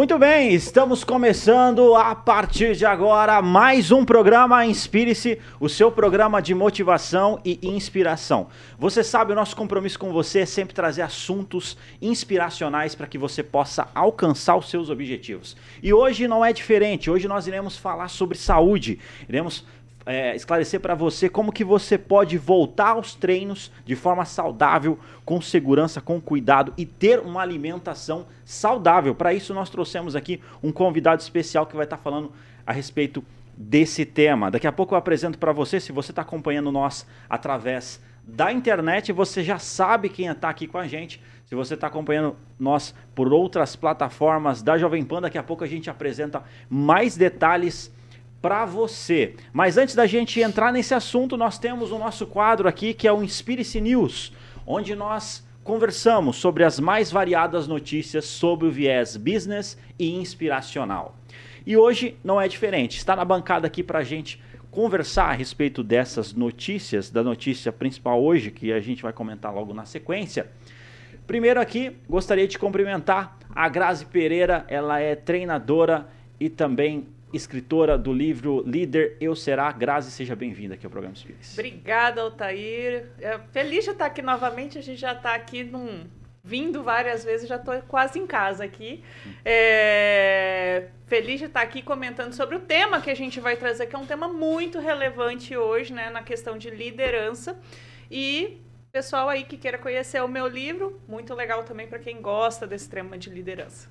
Muito bem, estamos começando a partir de agora mais um programa Inspire-se, o seu programa de motivação e inspiração. Você sabe, o nosso compromisso com você é sempre trazer assuntos inspiracionais para que você possa alcançar os seus objetivos. E hoje não é diferente, hoje nós iremos falar sobre saúde, iremos é, esclarecer para você como que você pode voltar aos treinos de forma saudável, com segurança, com cuidado e ter uma alimentação saudável. Para isso nós trouxemos aqui um convidado especial que vai estar tá falando a respeito desse tema. Daqui a pouco eu apresento para você, se você está acompanhando nós através da internet, você já sabe quem está aqui com a gente. Se você está acompanhando nós por outras plataformas da Jovem Pan, daqui a pouco a gente apresenta mais detalhes para você. Mas antes da gente entrar nesse assunto, nós temos o nosso quadro aqui que é o Inspire-se News, onde nós conversamos sobre as mais variadas notícias sobre o viés business e inspiracional. E hoje não é diferente. Está na bancada aqui para a gente conversar a respeito dessas notícias, da notícia principal hoje, que a gente vai comentar logo na sequência. Primeiro aqui, gostaria de cumprimentar a Grazi Pereira, ela é treinadora e também escritora do livro Líder Eu Será. Grazi, seja bem-vinda aqui ao programa Espírito. Obrigada, Altair. É, feliz de estar aqui novamente. A gente já está aqui num, vindo várias vezes, já estou quase em casa aqui. É, feliz de estar aqui comentando sobre o tema que a gente vai trazer, que é um tema muito relevante hoje, né, na questão de liderança. E pessoal aí que queira conhecer o meu livro, muito legal também para quem gosta desse tema de liderança.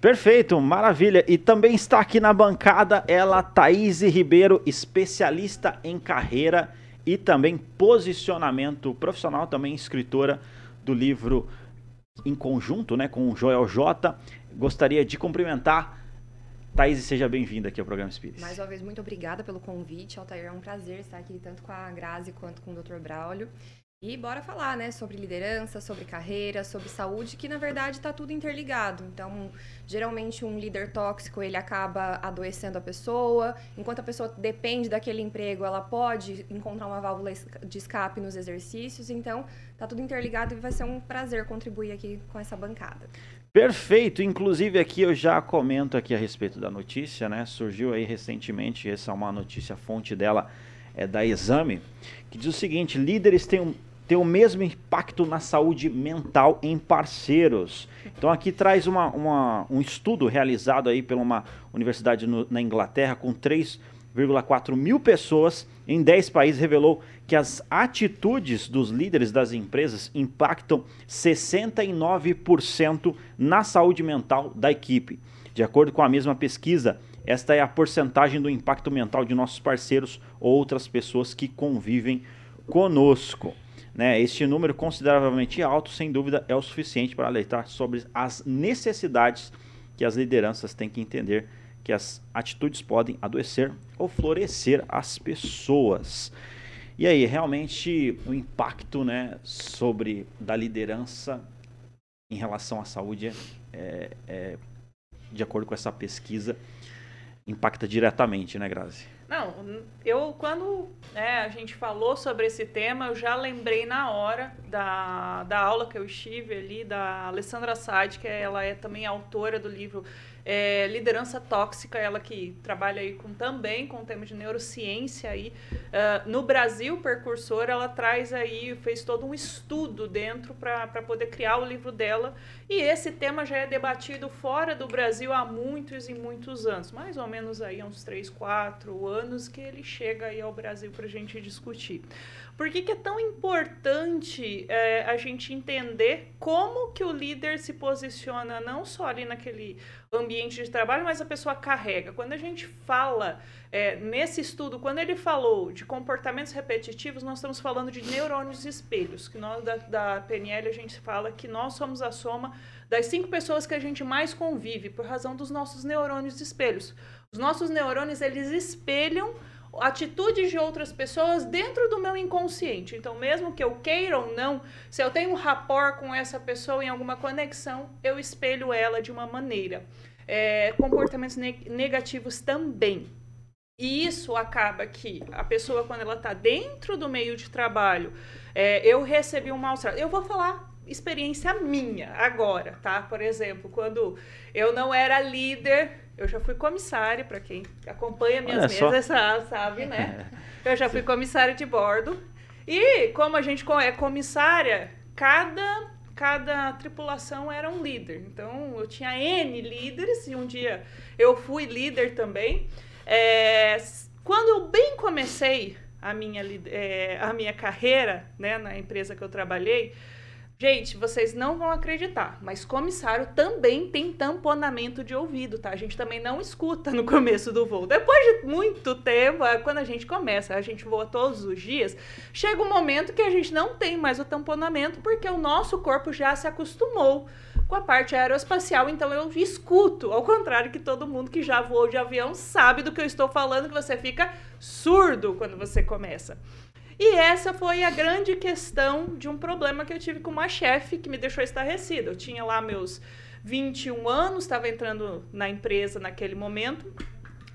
Perfeito, maravilha. E também está aqui na bancada ela, Thaís Ribeiro, especialista em carreira e também posicionamento profissional, também escritora do livro em conjunto né, com o Joel J. Gostaria de cumprimentar. Thaís, seja bem-vinda aqui ao programa Espírito. Mais uma vez, muito obrigada pelo convite, Altair. É um prazer estar aqui tanto com a Grazi quanto com o Dr. Braulio. E bora falar, né, sobre liderança, sobre carreira, sobre saúde, que na verdade está tudo interligado. Então, geralmente um líder tóxico, ele acaba adoecendo a pessoa, enquanto a pessoa depende daquele emprego, ela pode encontrar uma válvula de escape nos exercícios. Então, tá tudo interligado e vai ser um prazer contribuir aqui com essa bancada. Perfeito, inclusive aqui eu já comento aqui a respeito da notícia, né? Surgiu aí recentemente, essa é uma notícia, fonte dela é da Exame, que diz o seguinte: líderes têm um ter o mesmo impacto na saúde mental em parceiros. Então aqui traz uma, uma, um estudo realizado aí pela uma universidade no, na Inglaterra com 3,4 mil pessoas em 10 países revelou que as atitudes dos líderes das empresas impactam 69% na saúde mental da equipe. De acordo com a mesma pesquisa, esta é a porcentagem do impacto mental de nossos parceiros ou outras pessoas que convivem conosco. Né? Este número consideravelmente alto, sem dúvida, é o suficiente para alertar sobre as necessidades que as lideranças têm que entender que as atitudes podem adoecer ou florescer as pessoas. E aí, realmente, o impacto né, sobre da liderança em relação à saúde, é, é, de acordo com essa pesquisa, impacta diretamente, né, Grazi? Não, eu quando né, a gente falou sobre esse tema, eu já lembrei na hora da, da aula que eu estive ali, da Alessandra Sade, que ela é também autora do livro é, Liderança Tóxica, ela que trabalha aí com, também com o tema de neurociência aí. Uh, no Brasil, Percursor, ela traz aí, fez todo um estudo dentro para poder criar o livro dela. E esse tema já é debatido fora do Brasil há muitos e muitos anos, mais ou menos aí há uns 3, 4 anos que ele chega aí ao Brasil para a gente discutir. Por que, que é tão importante é, a gente entender como que o líder se posiciona não só ali naquele ambiente de trabalho, mas a pessoa carrega. Quando a gente fala é, nesse estudo, quando ele falou de comportamentos repetitivos, nós estamos falando de neurônios espelhos, que nós da, da PNL a gente fala que nós somos a soma das cinco pessoas que a gente mais convive por razão dos nossos neurônios espelhos. Os nossos neurônios eles espelham atitudes de outras pessoas dentro do meu inconsciente. Então, mesmo que eu queira ou não, se eu tenho um rapport com essa pessoa em alguma conexão, eu espelho ela de uma maneira. É, comportamentos negativos também. E isso acaba que a pessoa, quando ela está dentro do meio de trabalho, é, eu recebi um mal trato. Eu vou falar experiência minha agora, tá? Por exemplo, quando eu não era líder, eu já fui comissária, para quem acompanha minhas Olha mesas sabe, né? Eu já fui comissária de bordo. E como a gente é comissária, cada cada tripulação era um líder. Então eu tinha N líderes e um dia eu fui líder também. É, quando eu bem comecei a minha, é, a minha carreira né, na empresa que eu trabalhei, Gente, vocês não vão acreditar, mas comissário também tem tamponamento de ouvido, tá? A gente também não escuta no começo do voo. Depois de muito tempo, é quando a gente começa, a gente voa todos os dias, chega um momento que a gente não tem mais o tamponamento porque o nosso corpo já se acostumou com a parte aeroespacial, então eu escuto, ao contrário que todo mundo que já voou de avião sabe do que eu estou falando, que você fica surdo quando você começa. E essa foi a grande questão de um problema que eu tive com uma chefe que me deixou estarrecida. Eu tinha lá meus 21 anos, estava entrando na empresa naquele momento,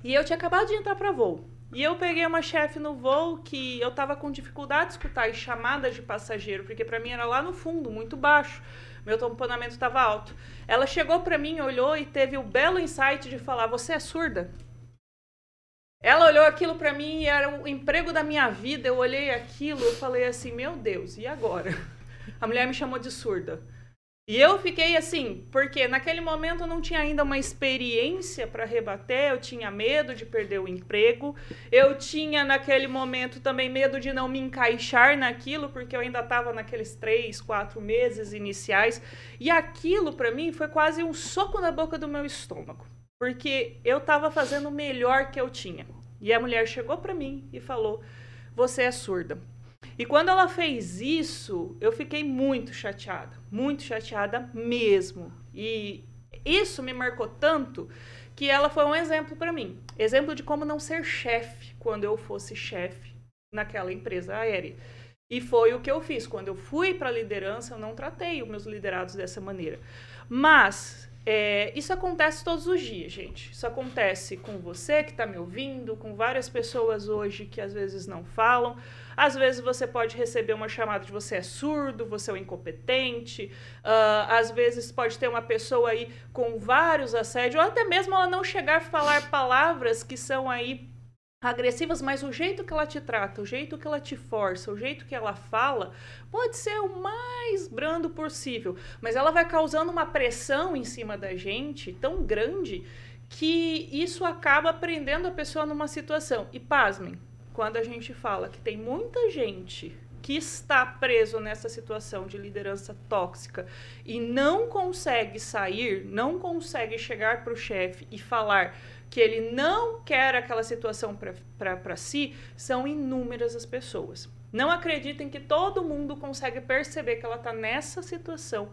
e eu tinha acabado de entrar para voo. E eu peguei uma chefe no voo que eu estava com dificuldade de escutar as chamadas de passageiro, porque para mim era lá no fundo, muito baixo. Meu tamponamento estava alto. Ela chegou para mim, olhou e teve o belo insight de falar: "Você é surda?" Ela olhou aquilo para mim e era o emprego da minha vida. Eu olhei aquilo, eu falei assim: "Meu Deus, e agora?" A mulher me chamou de surda. E eu fiquei assim, porque naquele momento eu não tinha ainda uma experiência para rebater, eu tinha medo de perder o emprego, eu tinha naquele momento também medo de não me encaixar naquilo, porque eu ainda estava naqueles três, quatro meses iniciais, e aquilo para mim foi quase um soco na boca do meu estômago porque eu estava fazendo o melhor que eu tinha. E a mulher chegou para mim e falou: Você é surda. E quando ela fez isso, eu fiquei muito chateada, muito chateada mesmo. E isso me marcou tanto que ela foi um exemplo para mim exemplo de como não ser chefe quando eu fosse chefe naquela empresa aérea. E foi o que eu fiz. Quando eu fui para a liderança, eu não tratei os meus liderados dessa maneira. Mas é, isso acontece todos os dias, gente. Isso acontece com você que está me ouvindo, com várias pessoas hoje que às vezes não falam. Às vezes você pode receber uma chamada de você é surdo, você é um incompetente. Uh, às vezes pode ter uma pessoa aí com vários assédios, ou até mesmo ela não chegar a falar palavras que são aí agressivas, mas o jeito que ela te trata, o jeito que ela te força, o jeito que ela fala, pode ser o mais brando possível, mas ela vai causando uma pressão em cima da gente tão grande que isso acaba prendendo a pessoa numa situação. E pasmem, quando a gente fala que tem muita gente que está preso nessa situação de liderança tóxica e não consegue sair, não consegue chegar para o chefe e falar que ele não quer aquela situação para si, são inúmeras as pessoas. Não acreditem que todo mundo consegue perceber que ela está nessa situação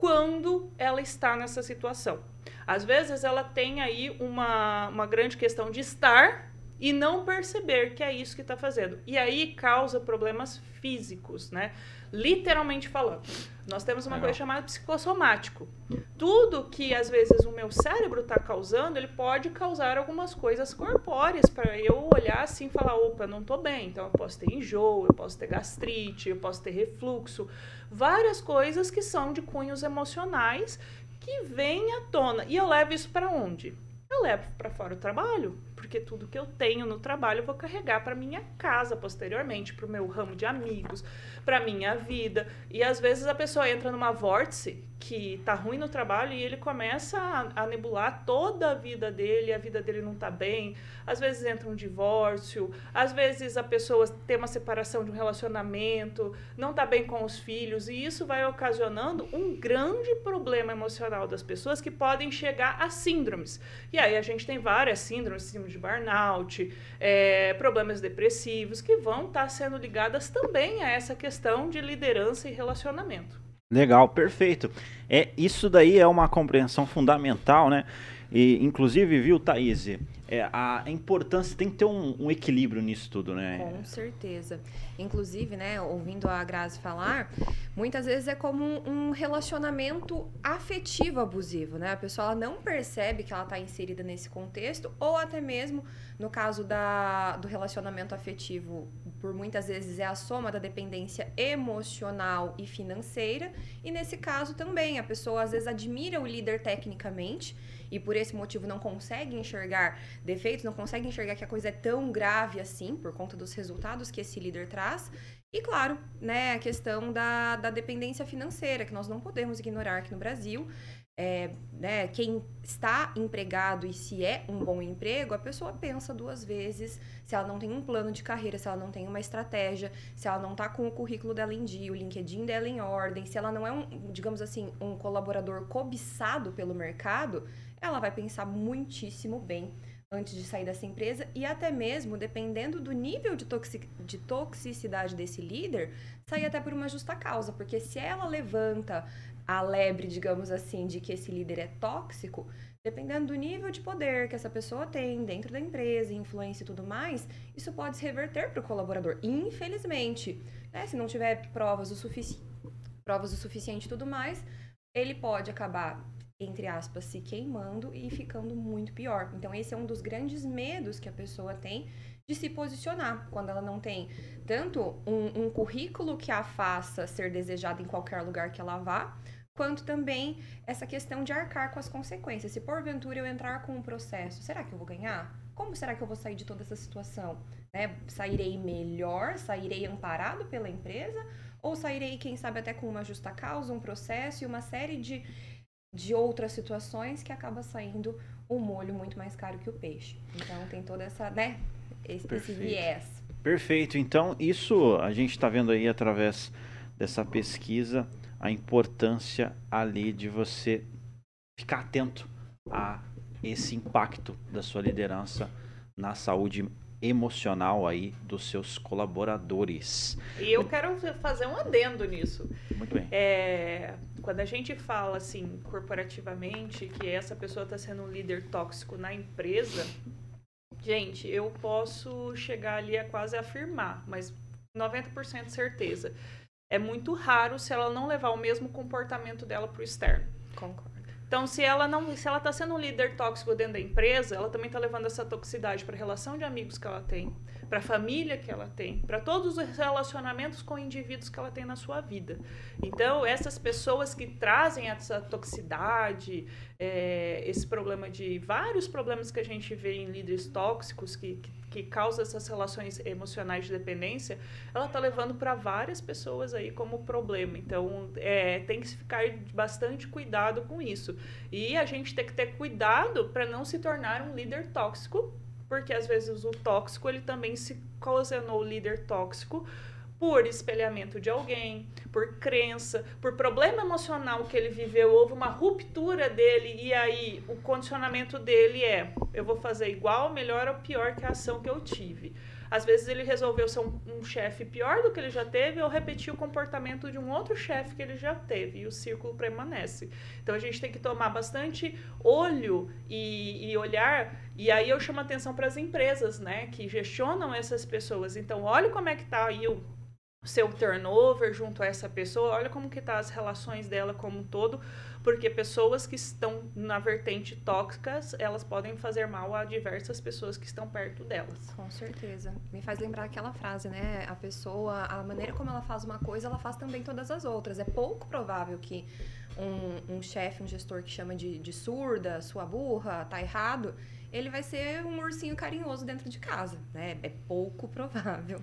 quando ela está nessa situação. Às vezes ela tem aí uma, uma grande questão de estar e não perceber que é isso que está fazendo. E aí causa problemas físicos, né? literalmente falando. Nós temos uma Legal. coisa chamada psicossomático. Tudo que às vezes o meu cérebro está causando, ele pode causar algumas coisas corpóreas para eu olhar assim e falar: opa, não estou bem. Então eu posso ter enjoo, eu posso ter gastrite, eu posso ter refluxo. Várias coisas que são de cunhos emocionais que vêm à tona. E eu levo isso para onde? Eu levo para fora o trabalho porque tudo que eu tenho no trabalho eu vou carregar para minha casa posteriormente, para o meu ramo de amigos, para minha vida. E às vezes a pessoa entra numa vórtice que tá ruim no trabalho e ele começa a, nebular toda a vida dele, a vida dele não tá bem. Às vezes entra um divórcio, às vezes a pessoa tem uma separação de um relacionamento, não tá bem com os filhos, e isso vai ocasionando um grande problema emocional das pessoas que podem chegar a síndromes. E aí a gente tem várias síndromes, síndrome de burnout, é, problemas depressivos, que vão estar tá sendo ligadas também a essa questão de liderança e relacionamento. Legal, perfeito. É, isso daí é uma compreensão fundamental, né? E, inclusive, viu, Thaís, é, a importância tem que ter um, um, equilíbrio nisso tudo, né? Com certeza. Inclusive, né, ouvindo a Grazi falar, muitas vezes é como um, um relacionamento afetivo abusivo, né? A pessoa não percebe que ela está inserida nesse contexto, ou até mesmo no caso da, do relacionamento afetivo por muitas vezes é a soma da dependência emocional e financeira, e nesse caso também a pessoa às vezes admira o líder tecnicamente e por esse motivo não consegue enxergar defeitos, não consegue enxergar que a coisa é tão grave assim, por conta dos resultados que esse líder traz. E claro, né, a questão da, da dependência financeira, que nós não podemos ignorar aqui no Brasil é, né, quem está empregado e se é um bom emprego, a pessoa pensa duas vezes se ela não tem um plano de carreira, se ela não tem uma estratégia, se ela não está com o currículo dela em dia, o LinkedIn dela em ordem, se ela não é um, digamos assim, um colaborador cobiçado pelo mercado, ela vai pensar muitíssimo bem antes de sair dessa empresa e até mesmo, dependendo do nível de, toxic, de toxicidade desse líder, sair até por uma justa causa, porque se ela levanta a lebre, digamos assim, de que esse líder é tóxico, dependendo do nível de poder que essa pessoa tem dentro da empresa, influência e tudo mais, isso pode se reverter para o colaborador. Infelizmente, né, se não tiver provas o, sufici provas o suficiente e tudo mais, ele pode acabar, entre aspas, se queimando e ficando muito pior. Então, esse é um dos grandes medos que a pessoa tem de se posicionar, quando ela não tem tanto um, um currículo que a faça ser desejada em qualquer lugar que ela vá, quanto também essa questão de arcar com as consequências. Se porventura eu entrar com um processo, será que eu vou ganhar? Como será que eu vou sair de toda essa situação? Né? Sairei melhor? Sairei amparado pela empresa? Ou sairei, quem sabe, até com uma justa causa, um processo e uma série de, de outras situações que acaba saindo o molho muito mais caro que o peixe. Então tem toda essa, né, esse, esse viés. Perfeito. Então, isso a gente está vendo aí através dessa pesquisa a importância ali de você ficar atento a esse impacto da sua liderança na saúde emocional aí dos seus colaboradores. E eu quero fazer um adendo nisso. Muito bem. É, quando a gente fala assim corporativamente que essa pessoa está sendo um líder tóxico na empresa, gente, eu posso chegar ali a quase afirmar, mas 90% certeza é muito raro se ela não levar o mesmo comportamento dela para o externo. Concordo. Então, se ela não, se ela está sendo um líder tóxico dentro da empresa, ela também está levando essa toxicidade para a relação de amigos que ela tem, para a família que ela tem, para todos os relacionamentos com indivíduos que ela tem na sua vida. Então, essas pessoas que trazem essa toxicidade, é, esse problema de vários problemas que a gente vê em líderes tóxicos que, que que causa essas relações emocionais de dependência, ela está levando para várias pessoas aí como problema. Então, é, tem que ficar bastante cuidado com isso. E a gente tem que ter cuidado para não se tornar um líder tóxico, porque às vezes o tóxico ele também se ocasionou líder tóxico por espelhamento de alguém, por crença, por problema emocional que ele viveu, houve uma ruptura dele e aí o condicionamento dele é: eu vou fazer igual, melhor ou pior que a ação que eu tive. Às vezes ele resolveu ser um, um chefe pior do que ele já teve ou repetir o comportamento de um outro chefe que ele já teve e o círculo permanece. Então a gente tem que tomar bastante olho e, e olhar e aí eu chamo atenção para as empresas, né, que gestionam essas pessoas. Então olha como é que está aí o seu turnover junto a essa pessoa, olha como que tá as relações dela como um todo, porque pessoas que estão na vertente tóxicas, elas podem fazer mal a diversas pessoas que estão perto delas. Com certeza. Me faz lembrar aquela frase, né? A pessoa, a maneira como ela faz uma coisa, ela faz também todas as outras. É pouco provável que um, um chefe, um gestor que chama de, de surda, sua burra, tá errado, ele vai ser um ursinho carinhoso dentro de casa, né? É pouco provável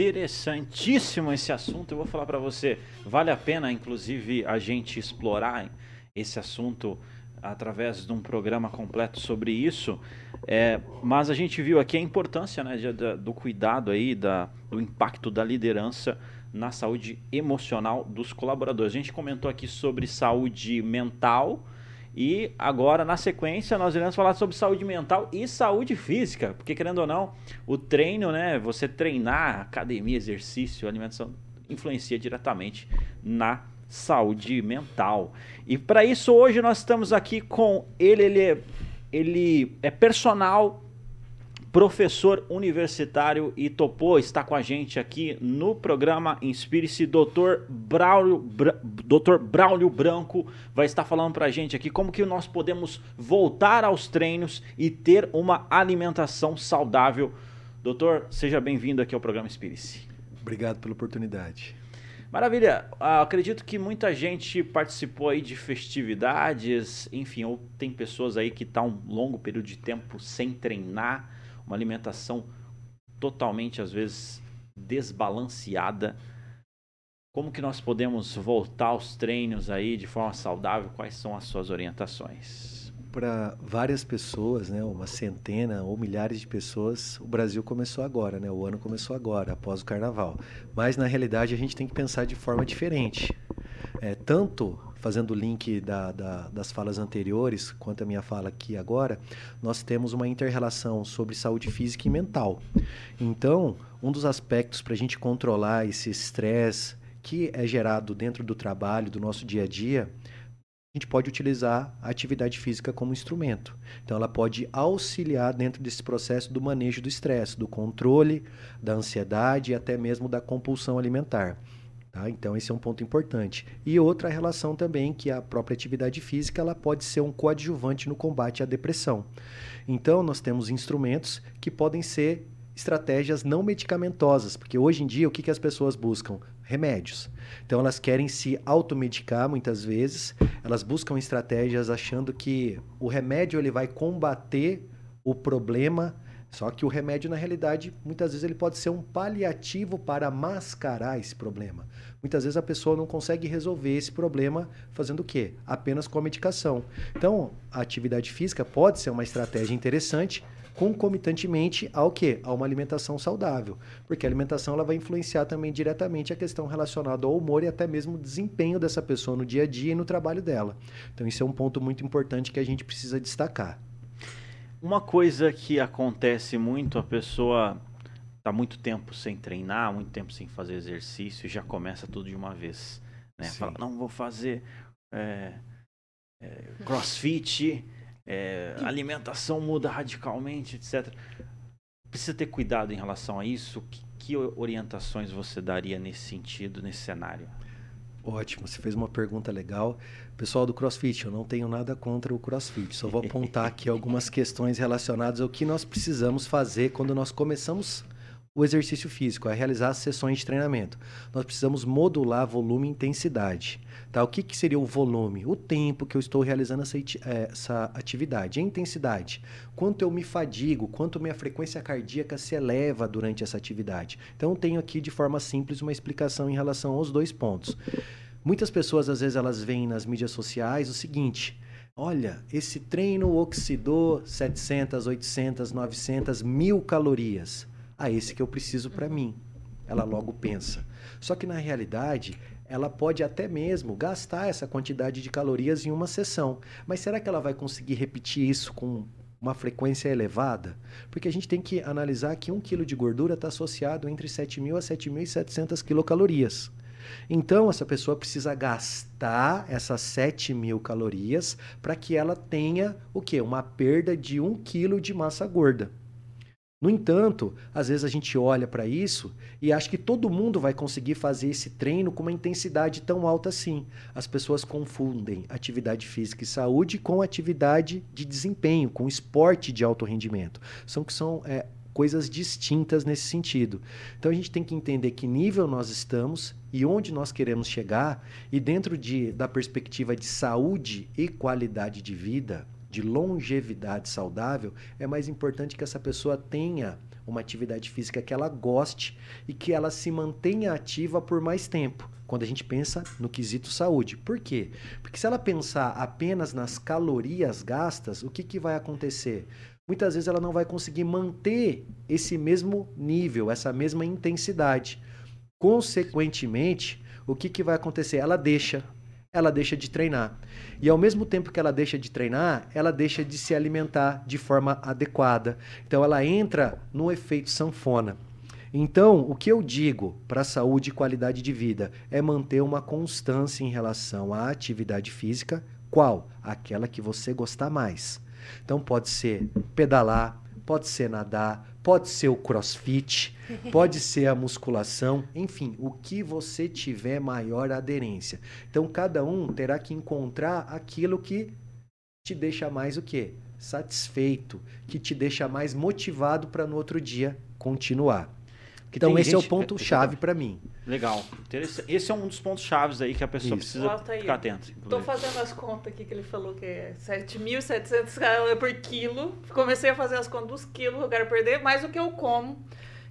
interessantíssimo esse assunto. Eu vou falar para você, vale a pena, inclusive, a gente explorar esse assunto através de um programa completo sobre isso. É, mas a gente viu aqui a importância né, de, de, do cuidado aí, da, do impacto da liderança na saúde emocional dos colaboradores. A gente comentou aqui sobre saúde mental e agora, na sequência, nós iremos falar sobre saúde mental e saúde física, porque querendo ou não, o treino, né, você treinar, academia, exercício, alimentação, influencia diretamente na saúde mental. E para isso hoje nós estamos aqui com ele, ele é, ele é personal professor universitário e topou estar com a gente aqui no programa Inspire-se. Dr. Braulio, Bra, Dr. Braulio Branco vai estar falando para a gente aqui como que nós podemos voltar aos treinos e ter uma alimentação saudável Doutor, seja bem-vindo aqui ao programa Espírito. Obrigado pela oportunidade. Maravilha. Uh, acredito que muita gente participou aí de festividades, enfim, ou tem pessoas aí que estão tá um longo período de tempo sem treinar, uma alimentação totalmente, às vezes, desbalanceada. Como que nós podemos voltar aos treinos aí de forma saudável? Quais são as suas orientações? para várias pessoas, né, uma centena ou milhares de pessoas, o Brasil começou agora, né, o ano começou agora, após o Carnaval. Mas na realidade a gente tem que pensar de forma diferente. É, tanto fazendo o link da, da, das falas anteriores, quanto a minha fala aqui agora, nós temos uma inter-relação sobre saúde física e mental. Então, um dos aspectos para a gente controlar esse estresse que é gerado dentro do trabalho, do nosso dia a dia, a gente pode utilizar a atividade física como instrumento. Então, ela pode auxiliar dentro desse processo do manejo do estresse, do controle, da ansiedade e até mesmo da compulsão alimentar. Tá? Então, esse é um ponto importante. E outra relação também, que a própria atividade física ela pode ser um coadjuvante no combate à depressão. Então, nós temos instrumentos que podem ser estratégias não medicamentosas, porque hoje em dia o que, que as pessoas buscam? Remédios. Então elas querem se automedicar muitas vezes, elas buscam estratégias achando que o remédio ele vai combater o problema, só que o remédio na realidade muitas vezes ele pode ser um paliativo para mascarar esse problema. Muitas vezes a pessoa não consegue resolver esse problema fazendo o quê? Apenas com a medicação. Então, a atividade física pode ser uma estratégia interessante, concomitantemente ao quê? A uma alimentação saudável. Porque a alimentação ela vai influenciar também diretamente a questão relacionada ao humor e até mesmo o desempenho dessa pessoa no dia a dia e no trabalho dela. Então isso é um ponto muito importante que a gente precisa destacar. Uma coisa que acontece muito, a pessoa está muito tempo sem treinar, muito tempo sem fazer exercício e já começa tudo de uma vez. Né? Fala, não vou fazer é, é, crossfit, é, alimentação muda radicalmente, etc. Precisa ter cuidado em relação a isso. Que, que orientações você daria nesse sentido, nesse cenário? Ótimo, você fez uma pergunta legal. Pessoal do CrossFit, eu não tenho nada contra o CrossFit, só vou apontar aqui algumas questões relacionadas ao que nós precisamos fazer quando nós começamos o exercício físico, a realizar as sessões de treinamento. Nós precisamos modular volume e intensidade. Tá? O que, que seria o volume? O tempo que eu estou realizando essa, é, essa atividade. A intensidade. Quanto eu me fadigo, quanto minha frequência cardíaca se eleva durante essa atividade. Então, tenho aqui de forma simples uma explicação em relação aos dois pontos. Muitas pessoas, às vezes, elas veem nas mídias sociais o seguinte. Olha, esse treino oxidou 700, 800, 900, mil calorias a esse que eu preciso para mim. Ela logo pensa. Só que na realidade, ela pode até mesmo gastar essa quantidade de calorias em uma sessão. Mas será que ela vai conseguir repetir isso com uma frequência elevada? Porque a gente tem que analisar que um quilo de gordura está associado entre 7.000 a 7.700 quilocalorias. Então, essa pessoa precisa gastar essas 7 mil calorias para que ela tenha o quê? Uma perda de 1 quilo de massa gorda. No entanto, às vezes a gente olha para isso e acha que todo mundo vai conseguir fazer esse treino com uma intensidade tão alta assim. As pessoas confundem atividade física e saúde com atividade de desempenho, com esporte de alto rendimento. São que são é, coisas distintas nesse sentido. Então a gente tem que entender que nível nós estamos e onde nós queremos chegar, e dentro de, da perspectiva de saúde e qualidade de vida, de longevidade saudável, é mais importante que essa pessoa tenha uma atividade física que ela goste e que ela se mantenha ativa por mais tempo. Quando a gente pensa no quesito saúde. Por quê? Porque se ela pensar apenas nas calorias gastas, o que, que vai acontecer? Muitas vezes ela não vai conseguir manter esse mesmo nível, essa mesma intensidade. Consequentemente, o que, que vai acontecer? Ela deixa ela deixa de treinar. E ao mesmo tempo que ela deixa de treinar, ela deixa de se alimentar de forma adequada. Então ela entra no efeito sanfona. Então, o que eu digo para saúde e qualidade de vida é manter uma constância em relação à atividade física, qual? Aquela que você gostar mais. Então pode ser pedalar, pode ser nadar, pode ser o crossfit, pode ser a musculação, enfim, o que você tiver maior aderência. Então, cada um terá que encontrar aquilo que te deixa mais o quê? Satisfeito, que te deixa mais motivado para no outro dia continuar. Que então esse é o gente- ponto chave para mim. Legal. Esse é um dos pontos chaves aí que a pessoa Isso. precisa ficar atenta. Tô inclusive. fazendo as contas aqui que ele falou que é 7.700 calorias por quilo. Comecei a fazer as contas dos quilos que eu quero perder, mais o que eu como.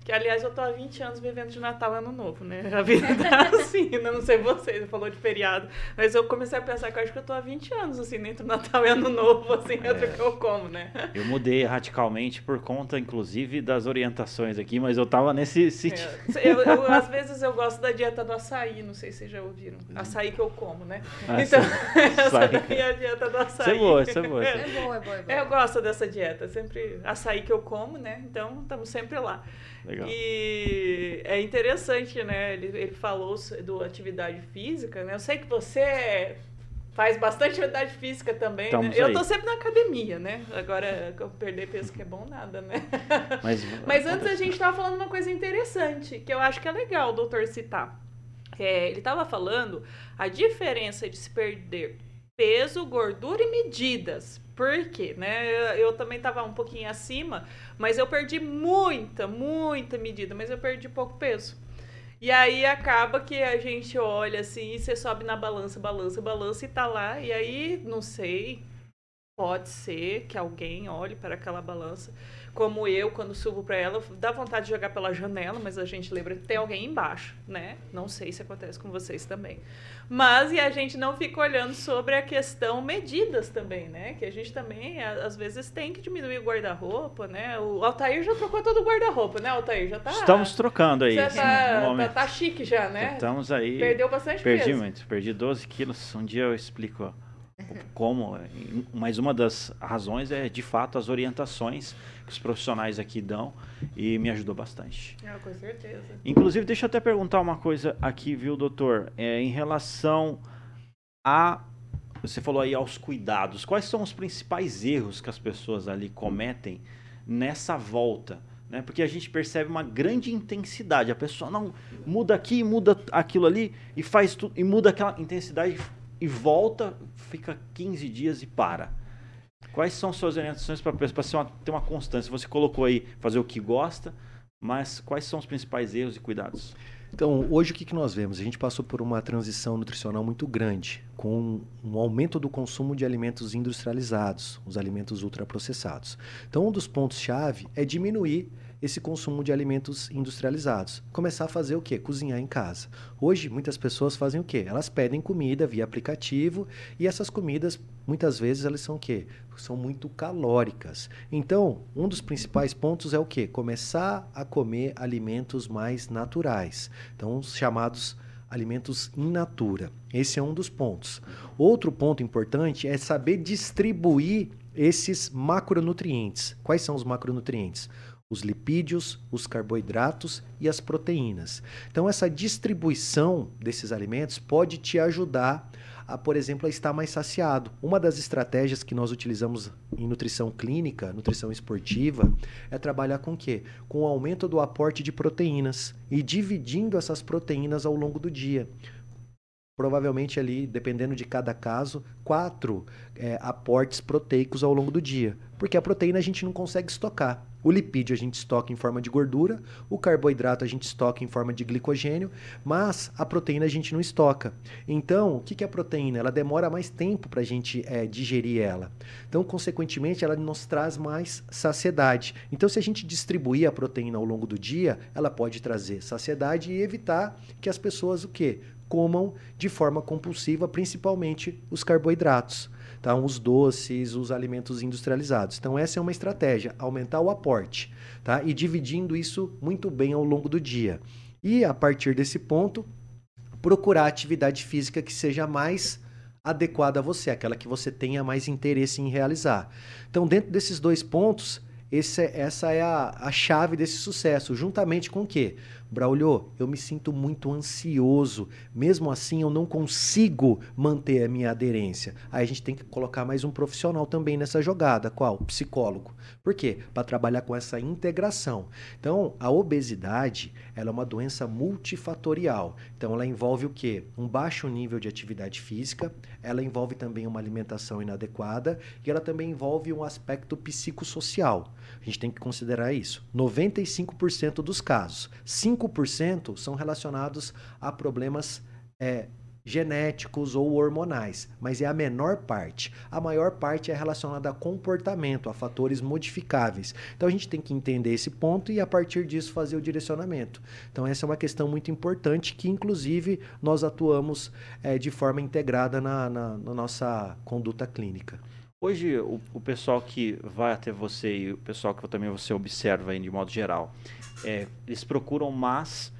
Que, aliás, eu tô há 20 anos vivendo de Natal e Ano Novo, né? A vida tá assim, né? não sei vocês, falou de feriado. Mas eu comecei a pensar que eu acho que eu tô há 20 anos, assim, entre Natal e Ano Novo, assim, entre o que eu como, né? Eu mudei radicalmente por conta, inclusive, das orientações aqui, mas eu tava nesse sítio. É, eu, eu- às vezes eu gosto da dieta do açaí, não sei se vocês já ouviram. Açaí que eu como, né? Ah, então, essa daí é a dieta do açaí. Isso é boa, isso é boa. É boa, é boa, é boa. É, eu gosto dessa dieta, sempre açaí que eu como, né? Então estamos sempre lá. Legal. E é interessante, né? Ele, ele falou do atividade física, né? Eu sei que você faz bastante atividade física também, né? Eu tô sempre na academia, né? Agora, eu perder peso que é bom nada, né? Mas, Mas antes a gente tava falando uma coisa interessante, que eu acho que é legal o doutor citar. É, ele tava falando a diferença de se perder peso, gordura e medidas. Por quê? Né? Eu, eu também tava um pouquinho acima, mas eu perdi muita, muita medida, mas eu perdi pouco peso. E aí acaba que a gente olha assim, e você sobe na balança, balança, balança e tá lá. E aí, não sei, pode ser que alguém olhe para aquela balança como eu, quando subo para ela, dá vontade de jogar pela janela, mas a gente lembra que tem alguém embaixo, né? Não sei se acontece com vocês também. Mas e a gente não fica olhando sobre a questão medidas também, né? Que a gente também, às vezes, tem que diminuir o guarda-roupa, né? O Altair já trocou todo o guarda-roupa, né, Altair? Já tá. Estamos trocando aí. Você tá, tá, momento. tá chique já, né? Estamos aí. Perdeu bastante Perdi peso. muito, perdi 12 quilos. Um dia eu explico como, mas uma das razões é de fato as orientações que os profissionais aqui dão e me ajudou bastante. Ah, com certeza. Inclusive, deixa eu até perguntar uma coisa aqui, viu, doutor? É, em relação a. Você falou aí aos cuidados. Quais são os principais erros que as pessoas ali cometem nessa volta? Né? Porque a gente percebe uma grande intensidade. A pessoa não muda aqui, muda aquilo ali e faz tudo e muda aquela intensidade e volta, fica 15 dias e para. Quais são suas orientações para ter uma constância? Você colocou aí fazer o que gosta, mas quais são os principais erros e cuidados? Então, hoje o que, nós vemos? A gente passou por uma transição nutricional muito grande, com um aumento do consumo de alimentos industrializados, os alimentos ultraprocessados. Então, um dos pontos-chave é diminuir esse consumo de alimentos industrializados. Começar a fazer o quê? Cozinhar em casa. Hoje, muitas pessoas fazem o quê? Elas pedem comida via aplicativo e essas comidas, muitas vezes, elas são o quê? São muito calóricas. Então, um dos principais pontos é o quê? Começar a comer alimentos mais naturais. Então, os chamados alimentos in natura. Esse é um dos pontos. Outro ponto importante é saber distribuir esses macronutrientes. Quais são os macronutrientes? Os lipídios, os carboidratos e as proteínas. Então, essa distribuição desses alimentos pode te ajudar a, por exemplo, a estar mais saciado. Uma das estratégias que nós utilizamos em nutrição clínica, nutrição esportiva, é trabalhar com o quê? Com o aumento do aporte de proteínas e dividindo essas proteínas ao longo do dia provavelmente ali, dependendo de cada caso, quatro é, aportes proteicos ao longo do dia. Porque a proteína a gente não consegue estocar. O lipídio a gente estoca em forma de gordura, o carboidrato a gente estoca em forma de glicogênio, mas a proteína a gente não estoca. Então, o que é a proteína? Ela demora mais tempo para a gente é, digerir ela. Então, consequentemente, ela nos traz mais saciedade. Então, se a gente distribuir a proteína ao longo do dia, ela pode trazer saciedade e evitar que as pessoas o quê? comam de forma compulsiva, principalmente os carboidratos, tá? os doces, os alimentos industrializados. Então, essa é uma estratégia, aumentar o aporte tá? e dividindo isso muito bem ao longo do dia. E a partir desse ponto, procurar atividade física que seja mais adequada a você, aquela que você tenha mais interesse em realizar. Então, dentro desses dois pontos, esse, essa é a, a chave desse sucesso, juntamente com o quê? Braulio, eu me sinto muito ansioso. Mesmo assim, eu não consigo manter a minha aderência. Aí a gente tem que colocar mais um profissional também nessa jogada. Qual? Psicólogo. Por quê? Para trabalhar com essa integração. Então, a obesidade, ela é uma doença multifatorial. Então, ela envolve o quê? Um baixo nível de atividade física, ela envolve também uma alimentação inadequada e ela também envolve um aspecto psicossocial. A gente tem que considerar isso. 95% dos casos. 5% são relacionados a problemas é, genéticos ou hormonais, mas é a menor parte. A maior parte é relacionada a comportamento, a fatores modificáveis. Então a gente tem que entender esse ponto e a partir disso fazer o direcionamento. Então essa é uma questão muito importante que inclusive nós atuamos é, de forma integrada na, na, na nossa conduta clínica. Hoje, o, o, pessoal que vai até você e o pessoal que também você observa aí de modo geral, é, eles procuram mais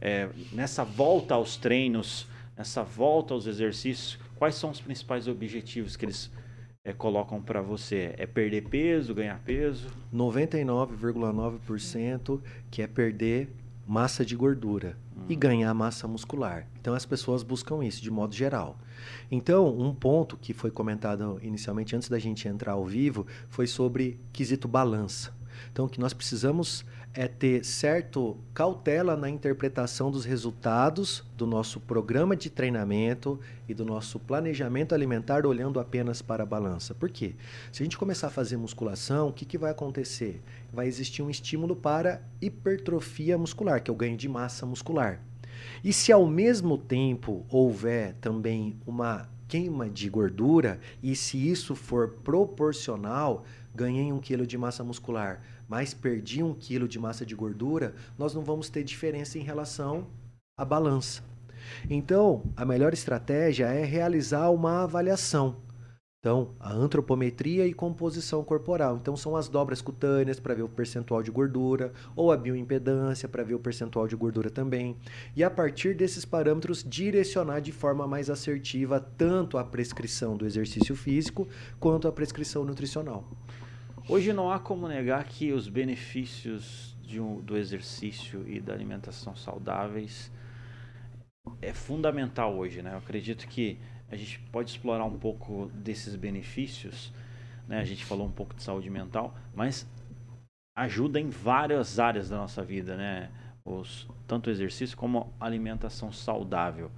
é, nessa volta aos treinos, nessa volta aos exercícios, quais são os principais objetivos que eles é, colocam para você? É perder peso, ganhar peso? 99,9% que é perder massa de gordura hum. e ganhar massa muscular. Então as pessoas buscam isso de modo geral. Então, um ponto que foi comentado inicialmente antes da gente entrar ao vivo foi sobre quesito balança. Então, que nós precisamos é ter certo cautela na interpretação dos resultados do nosso programa de treinamento e do nosso planejamento alimentar olhando apenas para a balança. Por quê? Se a gente começar a fazer musculação, o que, que vai acontecer? Vai existir um estímulo para hipertrofia muscular, que é o ganho de massa muscular. E se ao mesmo tempo houver também uma queima de gordura, e se isso for proporcional, ganhei um quilo de massa muscular, mas perdi um quilo de massa de gordura, nós não vamos ter diferença em relação à balança. Então, a melhor estratégia é realizar uma avaliação. Então, a antropometria e composição corporal. Então, são as dobras cutâneas para ver o percentual de gordura, ou a bioimpedância para ver o percentual de gordura também. E a partir desses parâmetros, direcionar de forma mais assertiva tanto a prescrição do exercício físico quanto a prescrição nutricional. Hoje não há como negar que os benefícios um, do exercício e da alimentação saudáveis é fundamental hoje, né? Eu acredito que a gente pode explorar um pouco desses benefícios, né? A gente falou um pouco de saúde mental, mas ajuda em várias áreas da nossa vida, né? Os, tanto o exercício como a alimentação saudável.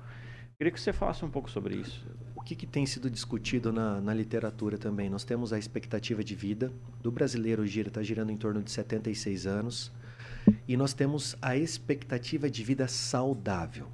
Queria que você falasse um pouco sobre isso. O que, que tem sido discutido na, na, literatura também? Nós temos a expectativa de vida do brasileiro gira está girando em torno de 76 anos e nós temos a expectativa de vida saudável.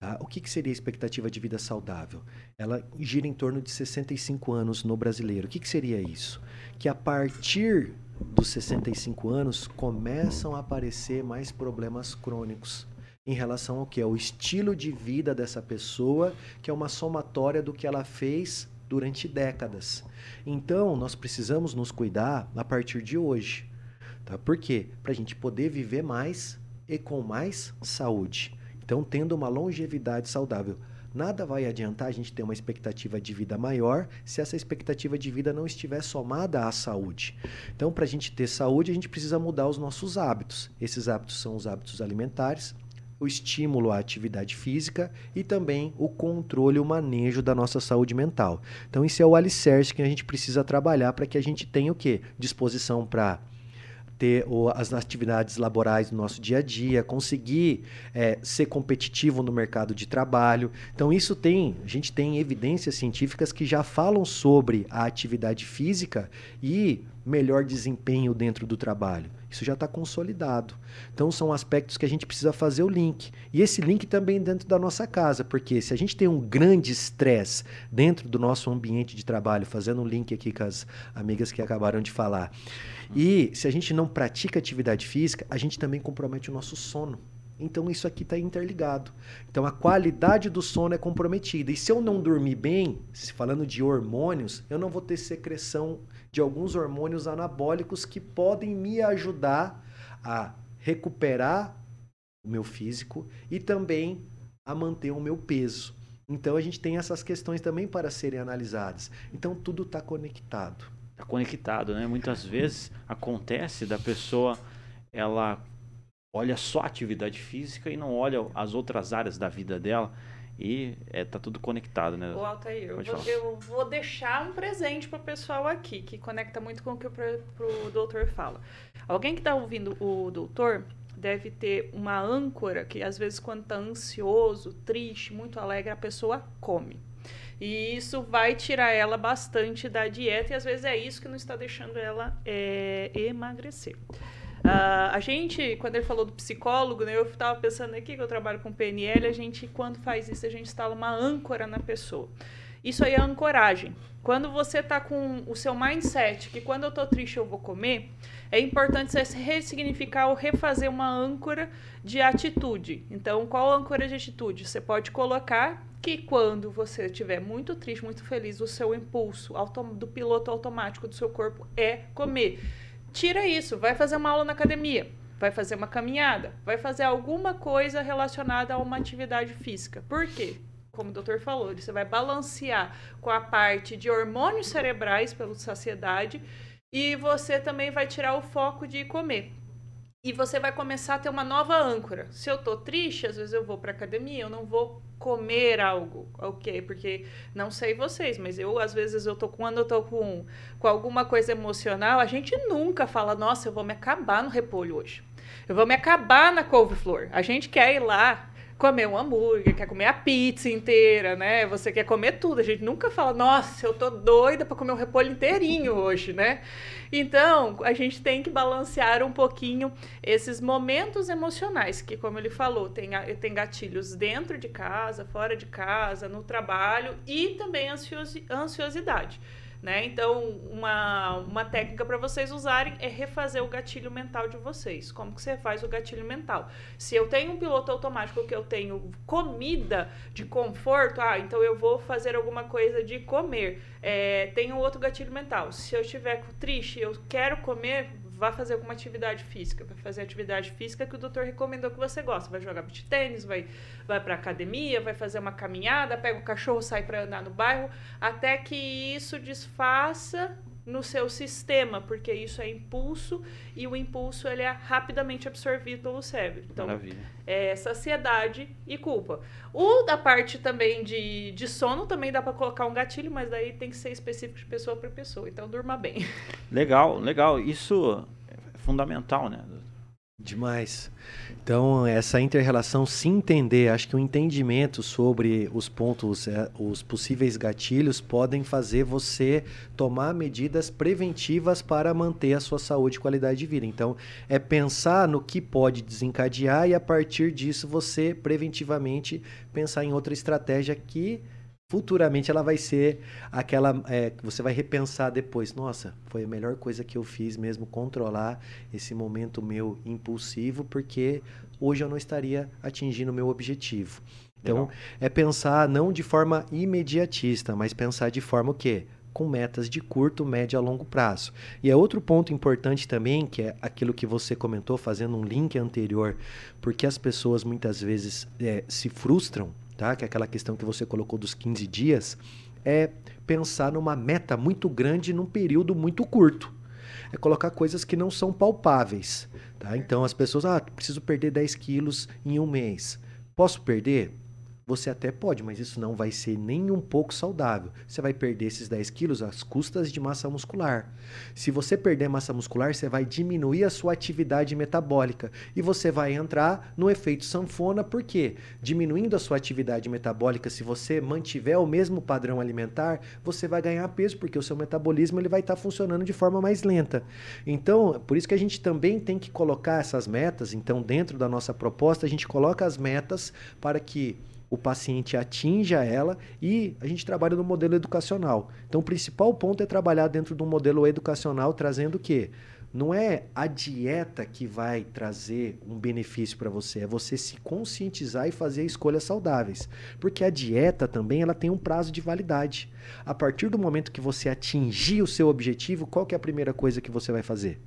Tá? O que, que seria a expectativa de vida saudável? Ela gira em torno de 65 anos no brasileiro. O que, que seria isso? Que a partir dos 65 anos começam a aparecer mais problemas crônicos em relação ao que é o estilo de vida dessa pessoa, que é uma somatória do que ela fez durante décadas. Então, nós precisamos nos cuidar a partir de hoje. Tá? Por quê? Para a gente poder viver mais e com mais saúde. Então, tendo uma longevidade saudável. Nada vai adiantar a gente ter uma expectativa de vida maior se essa expectativa de vida não estiver somada à saúde. Então, para a gente ter saúde, a gente precisa mudar os nossos hábitos. Esses hábitos são os hábitos alimentares, o estímulo à atividade física e também o controle o manejo da nossa saúde mental. Então, isso é o alicerce que a gente precisa trabalhar para que a gente tenha o quê? Disposição para ter as atividades laborais no nosso dia a dia, conseguir é, ser competitivo no mercado de trabalho. Então, isso tem, a gente tem evidências científicas que já falam sobre a atividade física e melhor desempenho dentro do trabalho. Isso já está consolidado. Então, são aspectos que a gente precisa fazer o link. E esse link também dentro da nossa casa, porque se a gente tem um grande estresse dentro do nosso ambiente de trabalho, fazendo um link aqui com as amigas que acabaram de falar, e se a gente não pratica atividade física, a gente também compromete o nosso sono. Então isso aqui está interligado. Então a qualidade do sono é comprometida. E se eu não dormir bem, falando de hormônios, eu não vou ter secreção de alguns hormônios anabólicos que podem me ajudar a recuperar o meu físico e também a manter o meu peso. Então a gente tem essas questões também para serem analisadas. Então tudo está conectado está conectado, né? Muitas vezes acontece da pessoa ela olha só a atividade física e não olha as outras áreas da vida dela. E é, tá tudo conectado, né? Ô, Altair, eu vou, eu vou, deixar um presente pro pessoal aqui, que conecta muito com o que o pro doutor fala. Alguém que tá ouvindo o doutor deve ter uma âncora que, às vezes, quando tá ansioso, triste, muito alegre, a pessoa come. E isso vai tirar ela bastante da dieta, e às vezes é isso que não está deixando ela é, emagrecer. Uh, a gente, quando ele falou do psicólogo, né, eu estava pensando aqui que eu trabalho com PNL, a gente, quando faz isso, a gente instala uma âncora na pessoa. Isso aí é ancoragem. Quando você está com o seu mindset, que quando eu estou triste eu vou comer, é importante você ressignificar ou refazer uma âncora de atitude. Então, qual âncora de atitude? Você pode colocar que quando você estiver muito triste, muito feliz, o seu impulso do piloto automático do seu corpo é comer. Tira isso, vai fazer uma aula na academia, vai fazer uma caminhada, vai fazer alguma coisa relacionada a uma atividade física. Por quê? Como o doutor falou, você vai balancear com a parte de hormônios cerebrais pela saciedade e você também vai tirar o foco de comer. E você vai começar a ter uma nova âncora. Se eu tô triste, às vezes eu vou para academia, eu não vou comer algo, ok? Porque não sei vocês, mas eu às vezes eu tô quando eu tô com, com alguma coisa emocional, a gente nunca fala, nossa, eu vou me acabar no repolho hoje. Eu vou me acabar na couve-flor. A gente quer ir lá comer um hambúrguer, quer comer a pizza inteira, né? Você quer comer tudo. A gente nunca fala, nossa, eu tô doida para comer um repolho inteirinho hoje, né? Então, a gente tem que balancear um pouquinho esses momentos emocionais, que, como ele falou, tem, tem gatilhos dentro de casa, fora de casa, no trabalho e também ansiosidade. Né? Então, uma, uma técnica para vocês usarem é refazer o gatilho mental de vocês. Como que você faz o gatilho mental? Se eu tenho um piloto automático que eu tenho comida de conforto, ah, então eu vou fazer alguma coisa de comer. É, tenho outro gatilho mental. Se eu estiver triste, eu quero comer, vá fazer alguma atividade física, vai fazer atividade física que o doutor recomendou que você gosta, vai jogar beach tênis, vai vai para academia, vai fazer uma caminhada, pega o cachorro, sai para andar no bairro, até que isso desfaça no seu sistema, porque isso é impulso e o impulso ele é rapidamente absorvido pelo cérebro. Então, Maravilha. é saciedade e culpa. O da parte também de, de sono também dá para colocar um gatilho, mas daí tem que ser específico de pessoa para pessoa. Então, durma bem. Legal, legal. Isso é fundamental, né? Demais. Então, essa inter-relação, se entender, acho que o entendimento sobre os pontos, é, os possíveis gatilhos, podem fazer você tomar medidas preventivas para manter a sua saúde e qualidade de vida. Então, é pensar no que pode desencadear e, a partir disso, você preventivamente pensar em outra estratégia que futuramente ela vai ser aquela é, que você vai repensar depois. Nossa, foi a melhor coisa que eu fiz mesmo controlar esse momento meu impulsivo, porque hoje eu não estaria atingindo o meu objetivo. Então, Legal. é pensar não de forma imediatista, mas pensar de forma o quê? com metas de curto, médio a longo prazo. E é outro ponto importante também, que é aquilo que você comentou, fazendo um link anterior, porque as pessoas muitas vezes é, se frustram tá? que é aquela questão que você colocou dos 15 dias, é pensar numa meta muito grande num período muito curto. É colocar coisas que não são palpáveis. Tá? Então as pessoas, ah, preciso perder 10 quilos em um mês. Posso perder? Você até pode, mas isso não vai ser nem um pouco saudável. Você vai perder esses 10 quilos às custas de massa muscular. Se você perder massa muscular, você vai diminuir a sua atividade metabólica e você vai entrar no efeito sanfona, por quê? Diminuindo a sua atividade metabólica, se você mantiver o mesmo padrão alimentar, você vai ganhar peso, porque o seu metabolismo ele vai estar tá funcionando de forma mais lenta. Então, por isso que a gente também tem que colocar essas metas. Então, dentro da nossa proposta, a gente coloca as metas para que o paciente atinja ela e a gente trabalha no modelo educacional. Então, o principal ponto é trabalhar dentro de um modelo educacional, trazendo o quê? Não é a dieta que vai trazer um benefício para você, é você se conscientizar e fazer escolhas saudáveis. Porque a dieta também ela tem um prazo de validade. A partir do momento que você atingir o seu objetivo, qual é a primeira coisa que você vai fazer?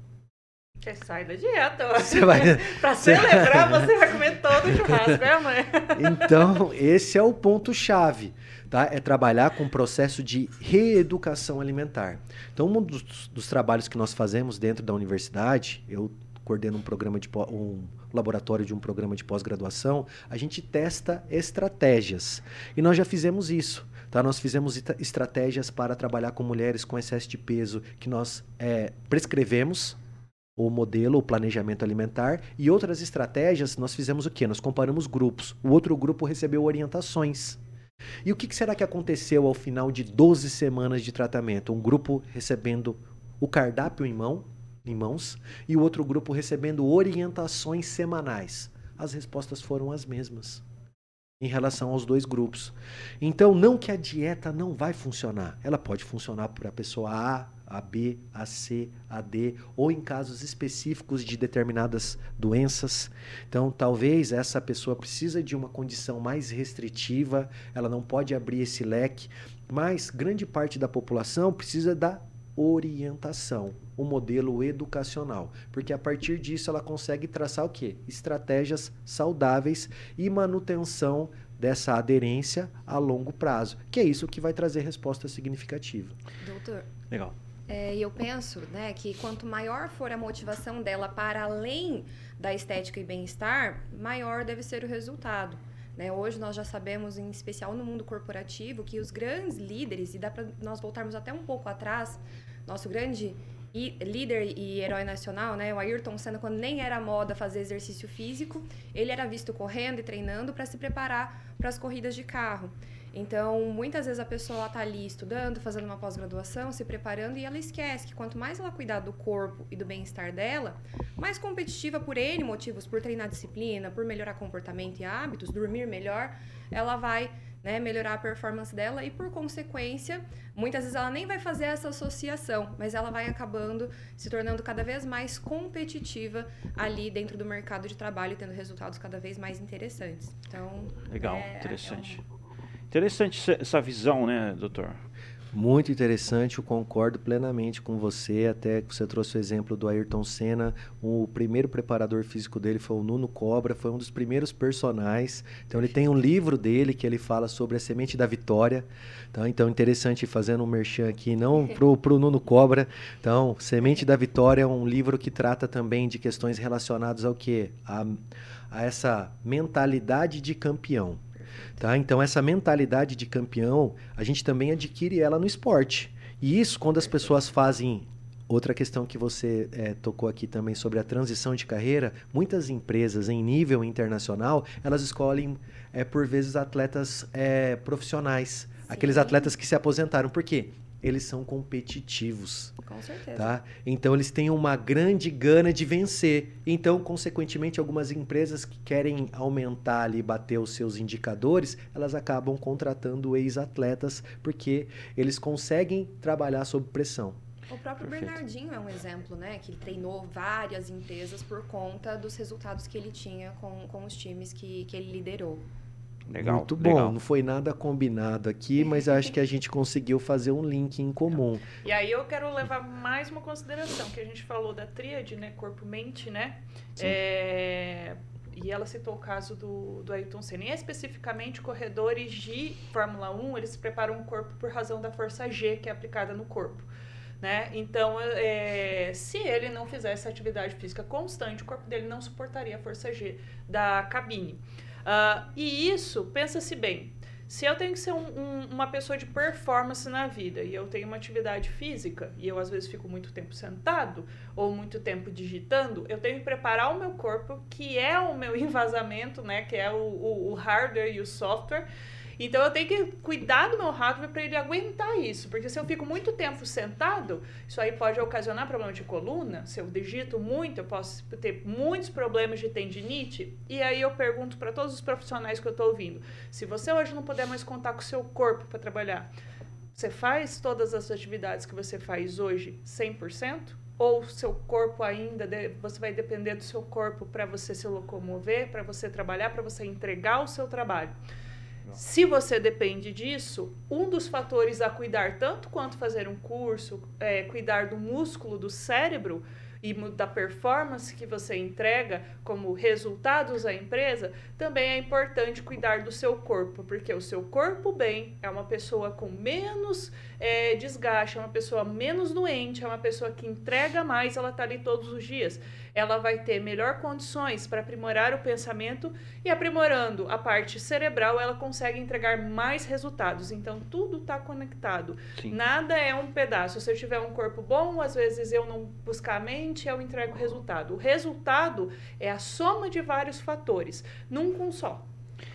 Você sai da dieta. Você vai... pra celebrar, você vai comer todo o churrasco, é, mãe? Então, esse é o ponto-chave, tá? É trabalhar com o processo de reeducação alimentar. Então, um dos, dos trabalhos que nós fazemos dentro da universidade, eu coordeno um programa de um laboratório de um programa de pós-graduação, a gente testa estratégias. E nós já fizemos isso. Tá? Nós fizemos estratégias para trabalhar com mulheres com excesso de peso que nós é, prescrevemos o modelo, o planejamento alimentar e outras estratégias, nós fizemos o quê? Nós comparamos grupos. O outro grupo recebeu orientações. E o que será que aconteceu ao final de 12 semanas de tratamento? Um grupo recebendo o cardápio em, mão, em mãos e o outro grupo recebendo orientações semanais. As respostas foram as mesmas em relação aos dois grupos. Então, não que a dieta não vai funcionar. Ela pode funcionar para a pessoa A, a B, a C, a D, ou em casos específicos de determinadas doenças. Então, talvez essa pessoa precisa de uma condição mais restritiva, ela não pode abrir esse leque, mas grande parte da população precisa da orientação, o modelo educacional, porque a partir disso ela consegue traçar o quê? Estratégias saudáveis e manutenção dessa aderência a longo prazo, que é isso que vai trazer resposta significativa. Doutor. Legal. É, eu penso né, que quanto maior for a motivação dela para além da estética e bem-estar, maior deve ser o resultado. Né? Hoje nós já sabemos, em especial no mundo corporativo, que os grandes líderes, e dá para nós voltarmos até um pouco atrás, nosso grande líder e herói nacional, né, o Ayrton Senna, quando nem era moda fazer exercício físico, ele era visto correndo e treinando para se preparar para as corridas de carro. Então, muitas vezes a pessoa está ali estudando, fazendo uma pós-graduação, se preparando e ela esquece que quanto mais ela cuidar do corpo e do bem-estar dela, mais competitiva por N motivos, por treinar disciplina, por melhorar comportamento e hábitos, dormir melhor, ela vai né, melhorar a performance dela e, por consequência, muitas vezes ela nem vai fazer essa associação, mas ela vai acabando se tornando cada vez mais competitiva ali dentro do mercado de trabalho tendo resultados cada vez mais interessantes. Então, legal, é, interessante. É um... Interessante essa visão, né, doutor? Muito interessante, eu concordo plenamente com você. Até que você trouxe o exemplo do Ayrton Senna. O primeiro preparador físico dele foi o Nuno Cobra, foi um dos primeiros personagens. Então, ele tem um livro dele que ele fala sobre a semente da vitória. Então, então interessante, fazendo um merchan aqui, não pro, pro Nuno Cobra. Então, Semente da Vitória é um livro que trata também de questões relacionadas ao quê? A, a essa mentalidade de campeão. Tá? Então, essa mentalidade de campeão, a gente também adquire ela no esporte. E isso, quando as pessoas fazem. Outra questão que você é, tocou aqui também sobre a transição de carreira, muitas empresas em nível internacional, elas escolhem, é, por vezes, atletas é, profissionais. Sim. Aqueles atletas que se aposentaram. Por quê? Eles são competitivos. Com certeza. Tá? Então eles têm uma grande gana de vencer. Então, consequentemente, algumas empresas que querem aumentar ali, bater os seus indicadores, elas acabam contratando ex-atletas porque eles conseguem trabalhar sob pressão. O próprio Perfeito. Bernardinho é um exemplo, né? Que treinou várias empresas por conta dos resultados que ele tinha com, com os times que, que ele liderou. Legal. Muito bom. Legal. Não foi nada combinado aqui, mas acho que a gente conseguiu fazer um link em comum. E aí eu quero levar mais uma consideração, que a gente falou da tríade, né? Corpo-mente, né? É... E ela citou o caso do, do Ayrton Senna. E especificamente, corredores de Fórmula 1, eles preparam o corpo por razão da força G que é aplicada no corpo. Né? Então, é, se ele não fizesse atividade física constante, o corpo dele não suportaria a força G da cabine. Uh, e isso, pensa-se bem, se eu tenho que ser um, um, uma pessoa de performance na vida e eu tenho uma atividade física e eu às vezes fico muito tempo sentado ou muito tempo digitando, eu tenho que preparar o meu corpo, que é o meu envasamento, né, que é o, o, o hardware e o software, então eu tenho que cuidar do meu hardware para ele aguentar isso, porque se eu fico muito tempo sentado, isso aí pode ocasionar problema de coluna. Se eu digito muito, eu posso ter muitos problemas de tendinite. E aí eu pergunto para todos os profissionais que eu estou ouvindo: se você hoje não puder mais contar com o seu corpo para trabalhar, você faz todas as atividades que você faz hoje 100%? Ou seu corpo ainda, você vai depender do seu corpo para você se locomover, para você trabalhar, para você entregar o seu trabalho? Se você depende disso, um dos fatores a cuidar, tanto quanto fazer um curso, é, cuidar do músculo do cérebro, e da performance que você entrega como resultados à empresa, também é importante cuidar do seu corpo, porque o seu corpo bem é uma pessoa com menos é, desgaste, é uma pessoa menos doente, é uma pessoa que entrega mais, ela está ali todos os dias ela vai ter melhor condições para aprimorar o pensamento e aprimorando a parte cerebral, ela consegue entregar mais resultados. Então, tudo está conectado. Sim. Nada é um pedaço. Se eu tiver um corpo bom, às vezes eu não buscar a mente, eu entrego o resultado. O resultado é a soma de vários fatores, num com só.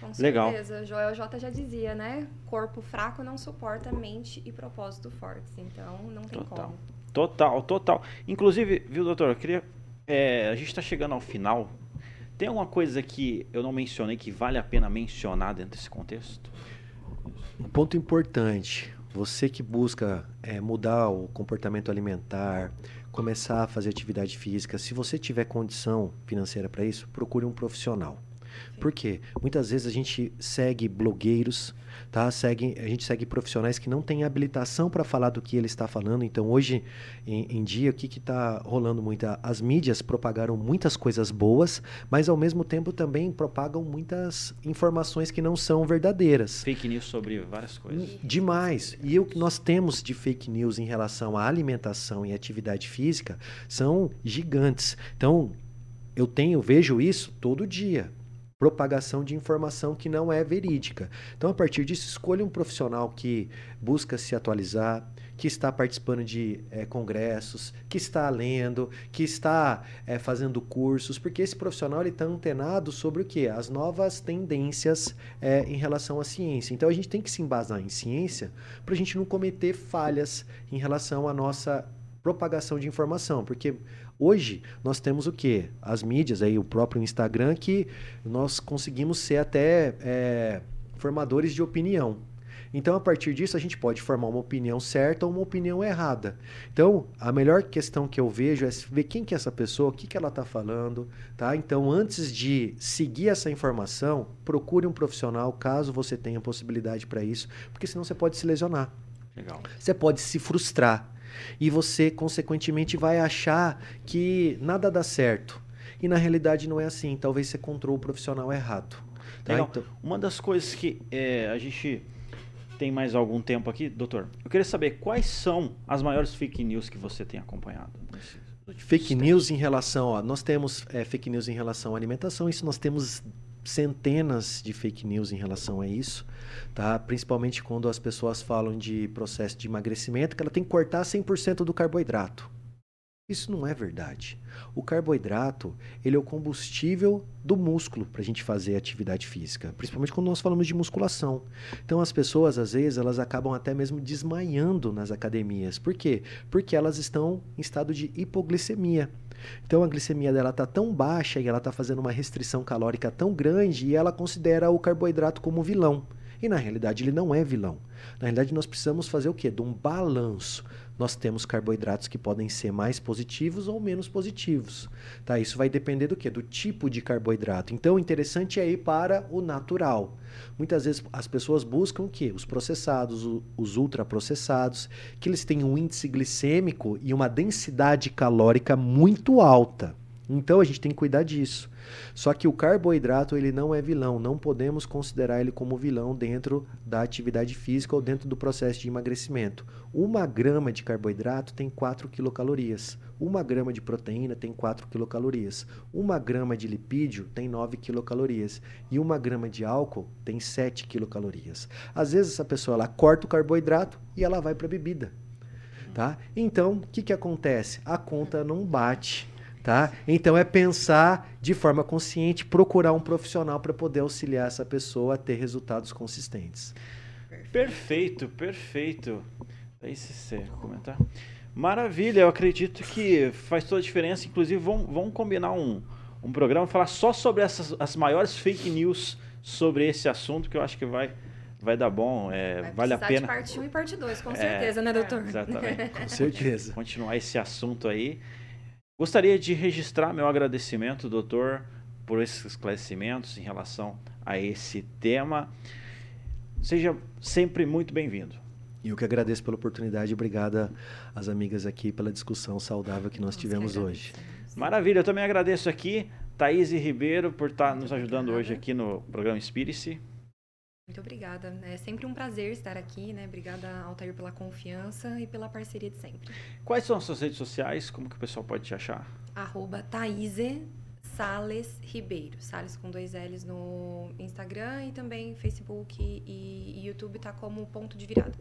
Com certeza. Legal. Joel J já dizia, né? Corpo fraco não suporta mente e propósito fortes. Então, não tem total. como. Total, total. Inclusive, viu, doutor, eu queria é, a gente está chegando ao final. Tem alguma coisa que eu não mencionei que vale a pena mencionar dentro desse contexto? Um ponto importante. Você que busca é, mudar o comportamento alimentar, começar a fazer atividade física, se você tiver condição financeira para isso, procure um profissional. Por quê? Muitas vezes a gente segue blogueiros, tá? Segue, a gente segue profissionais que não têm habilitação para falar do que ele está falando. Então, hoje em, em dia, o que está rolando muito? As mídias propagaram muitas coisas boas, mas ao mesmo tempo também propagam muitas informações que não são verdadeiras. Fake news sobre várias coisas. Demais. E o que nós temos de fake news em relação à alimentação e atividade física são gigantes. Então, eu tenho, vejo isso todo dia propagação de informação que não é verídica. Então, a partir disso, escolha um profissional que busca se atualizar, que está participando de é, congressos, que está lendo, que está é, fazendo cursos, porque esse profissional está antenado sobre o que? As novas tendências é, em relação à ciência. Então, a gente tem que se embasar em ciência para a gente não cometer falhas em relação à nossa propagação de informação, porque Hoje nós temos o que? As mídias, aí, o próprio Instagram, que nós conseguimos ser até é, formadores de opinião. Então, a partir disso, a gente pode formar uma opinião certa ou uma opinião errada. Então, a melhor questão que eu vejo é ver quem que é essa pessoa, o que, que ela está falando, tá? Então, antes de seguir essa informação, procure um profissional, caso você tenha possibilidade para isso, porque senão você pode se lesionar. Legal. Você pode se frustrar e você, consequentemente, vai achar que nada dá certo. E na realidade não é assim. Talvez você encontrou o profissional errado. Tá? Então... Uma das coisas que é, a gente tem mais algum tempo aqui, doutor, eu queria saber quais são as maiores fake news que você tem acompanhado. Fake news em relação, ó, nós temos é, fake news em relação à alimentação, isso nós temos centenas de fake news em relação a isso, tá? Principalmente quando as pessoas falam de processo de emagrecimento, que ela tem que cortar 100% do carboidrato. Isso não é verdade. O carboidrato ele é o combustível do músculo para a gente fazer atividade física, principalmente quando nós falamos de musculação. Então as pessoas às vezes elas acabam até mesmo desmaiando nas academias. Por quê? Porque elas estão em estado de hipoglicemia. Então a glicemia dela está tão baixa e ela está fazendo uma restrição calórica tão grande e ela considera o carboidrato como vilão. E na realidade ele não é vilão. Na realidade nós precisamos fazer o quê? De um balanço. Nós temos carboidratos que podem ser mais positivos ou menos positivos. Tá? Isso vai depender do quê? Do tipo de carboidrato. Então o interessante é ir para o natural. Muitas vezes as pessoas buscam o quê? Os processados, os ultraprocessados, que eles têm um índice glicêmico e uma densidade calórica muito alta. Então a gente tem que cuidar disso. Só que o carboidrato ele não é vilão, não podemos considerar ele como vilão dentro da atividade física ou dentro do processo de emagrecimento. Uma grama de carboidrato tem 4 quilocalorias. Uma grama de proteína tem 4 quilocalorias. Uma grama de lipídio tem 9 quilocalorias. E uma grama de álcool tem 7 quilocalorias. Às vezes essa pessoa ela corta o carboidrato e ela vai para a bebida. Tá? Então, o que, que acontece? A conta não bate. Tá? Então é pensar de forma consciente, procurar um profissional para poder auxiliar essa pessoa a ter resultados consistentes. Perfeito, perfeito. Aí se você comentar. Maravilha, eu acredito que faz toda a diferença. Inclusive, vamos, vamos combinar um, um programa, falar só sobre essas, as maiores fake news sobre esse assunto, que eu acho que vai, vai dar bom, é, vai vale a pena. De parte 1 e parte 2, com é, certeza, né, doutor? Exatamente. com certeza. Continuar esse assunto aí. Gostaria de registrar meu agradecimento, doutor, por esses esclarecimentos em relação a esse tema. Seja sempre muito bem-vindo. E eu que agradeço pela oportunidade. Obrigada às amigas aqui pela discussão saudável que nós tivemos hoje. Maravilha, eu também agradeço aqui, Thaís Ribeiro, por estar nos ajudando hoje aqui no programa Inspire-se. Muito obrigada. É sempre um prazer estar aqui, né? Obrigada, Altair, pela confiança e pela parceria de sempre. Quais são as suas redes sociais? Como que o pessoal pode te achar? Arroba Thaise Sales Ribeiro. Sales com dois L's no Instagram e também Facebook e YouTube tá como ponto de virada.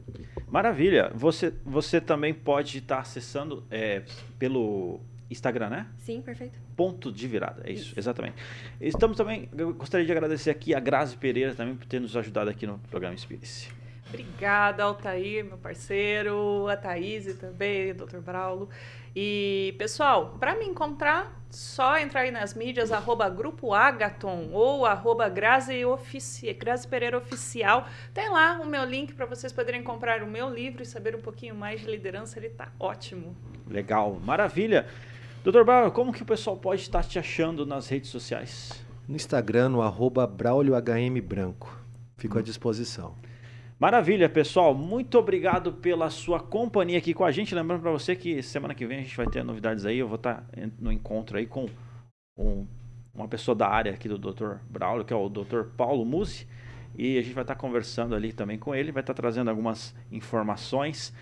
Maravilha. Você, você também pode estar acessando é, pelo Instagram, né? Sim, perfeito. Ponto de virada, é isso, isso, exatamente. Estamos também, eu gostaria de agradecer aqui a Grazi Pereira também por ter nos ajudado aqui no programa Inspire-se. Obrigada, Altair, meu parceiro, a Thaís também, Dr. Braulo. E, pessoal, para me encontrar, só entrar aí nas mídias, arroba Grupo Agaton ou arroba Grazi, Ofici... Grazi Pereira Oficial. Tem lá o meu link para vocês poderem comprar o meu livro e saber um pouquinho mais de liderança. Ele tá ótimo. Legal, maravilha. Doutor Braulio, como que o pessoal pode estar te achando nas redes sociais? No Instagram, no arroba BraulioHMBranco. Fico à disposição. Maravilha, pessoal. Muito obrigado pela sua companhia aqui com a gente. Lembrando para você que semana que vem a gente vai ter novidades aí. Eu vou estar no encontro aí com um, uma pessoa da área aqui do Dr. Braulio, que é o Dr. Paulo Musi. E a gente vai estar conversando ali também com ele, vai estar trazendo algumas informações.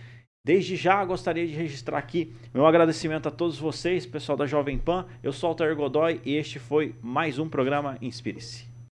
Desde já gostaria de registrar aqui meu agradecimento a todos vocês, pessoal da Jovem Pan. Eu sou Altair Godoy e este foi mais um programa Inspire-se.